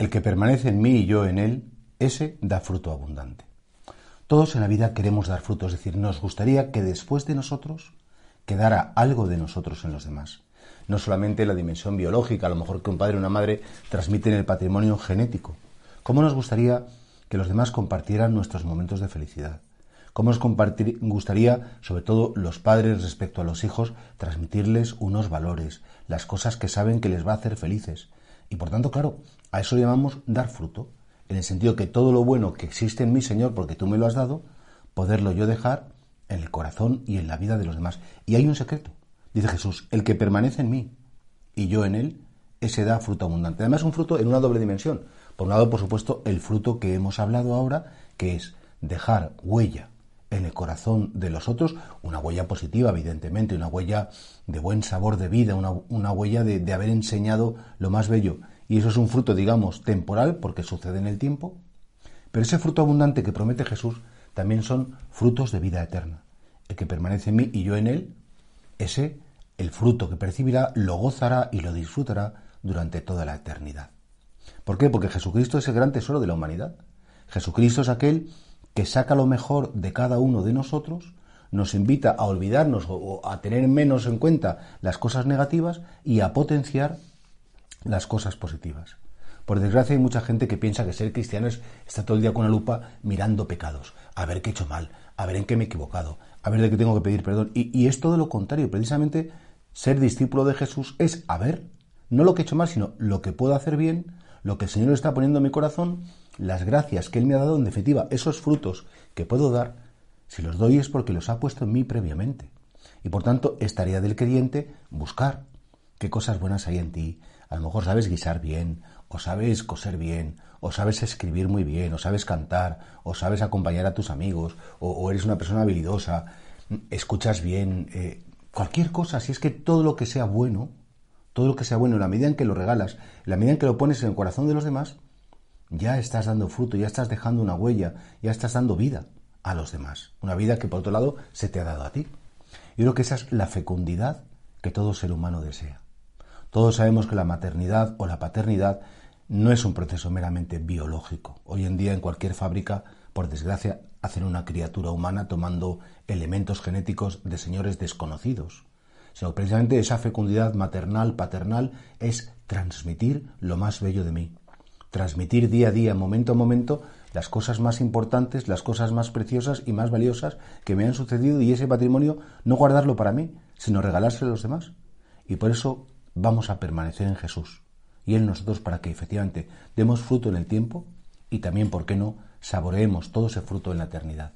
El que permanece en mí y yo en él, ese da fruto abundante. Todos en la vida queremos dar fruto, es decir, nos gustaría que después de nosotros quedara algo de nosotros en los demás. No solamente la dimensión biológica, a lo mejor que un padre o una madre transmiten el patrimonio genético. ¿Cómo nos gustaría que los demás compartieran nuestros momentos de felicidad? ¿Cómo nos gustaría, sobre todo los padres respecto a los hijos, transmitirles unos valores, las cosas que saben que les va a hacer felices? Y por tanto, claro, a eso llamamos dar fruto, en el sentido que todo lo bueno que existe en mí, Señor, porque tú me lo has dado, poderlo yo dejar en el corazón y en la vida de los demás. Y hay un secreto, dice Jesús, el que permanece en mí y yo en él, ese da fruto abundante. Además, un fruto en una doble dimensión. Por un lado, por supuesto, el fruto que hemos hablado ahora, que es dejar huella en el corazón de los otros, una huella positiva, evidentemente, una huella de buen sabor de vida, una, huella de, de haber enseñado lo más bello y eso es un fruto, digamos, temporal, porque sucede en el tiempo, pero ese fruto abundante que promete Jesús también son frutos de vida eterna. El que permanece en mí y yo en él, ese, el fruto que percibirá, lo gozará y lo disfrutará durante toda la eternidad. ¿Por qué? Porque Jesucristo es el gran tesoro de la humanidad. Jesucristo es aquel que saca lo mejor de cada uno de nosotros, nos invita a olvidarnos o a tener menos en cuenta las cosas negativas y a potenciar las cosas positivas. Por desgracia hay mucha gente que piensa que ser cristiano es estar todo el día con una lupa mirando pecados, a ver qué he hecho mal, a ver en qué me he equivocado, a ver de qué tengo que pedir perdón. Y, y es todo lo contrario, precisamente ser discípulo de Jesús es a ver, no lo que he hecho mal, sino lo que puedo hacer bien, lo que el Señor está poniendo en mi corazón, las gracias que Él me ha dado, en definitiva, esos frutos que puedo dar, si los doy es porque los ha puesto en mí previamente. Y por tanto, es tarea del creyente buscar qué cosas buenas hay en ti, a lo mejor sabes guisar bien, o sabes coser bien, o sabes escribir muy bien, o sabes cantar, o sabes acompañar a tus amigos, o, eres una persona habilidosa, escuchas bien, eh, cualquier cosa, si es que todo lo que sea bueno, todo lo que sea bueno, en la medida en que lo regalas, en la medida en que lo pones en el corazón de los demás, ya estás dando fruto, ya estás dejando una huella, ya estás dando vida a los demás. Una vida que por otro lado se te ha dado a ti. Yo creo que esa es la fecundidad que todo ser humano desea. Todos sabemos que la maternidad o la paternidad no es un proceso meramente biológico. Hoy en día en cualquier fábrica, por desgracia, hacen una criatura humana tomando elementos genéticos de señores desconocidos. Sino precisamente esa fecundidad maternal, paternal, es transmitir lo más bello de mí. Transmitir día a día, momento a momento, las cosas más importantes, las cosas más preciosas y más valiosas que me han sucedido y ese patrimonio no guardarlo para mí, sino regalárselo a los demás. Y por eso vamos a permanecer en Jesús y en nosotros para que efectivamente demos fruto en el tiempo y también, ¿por qué no?, saboreemos todo ese fruto en la eternidad.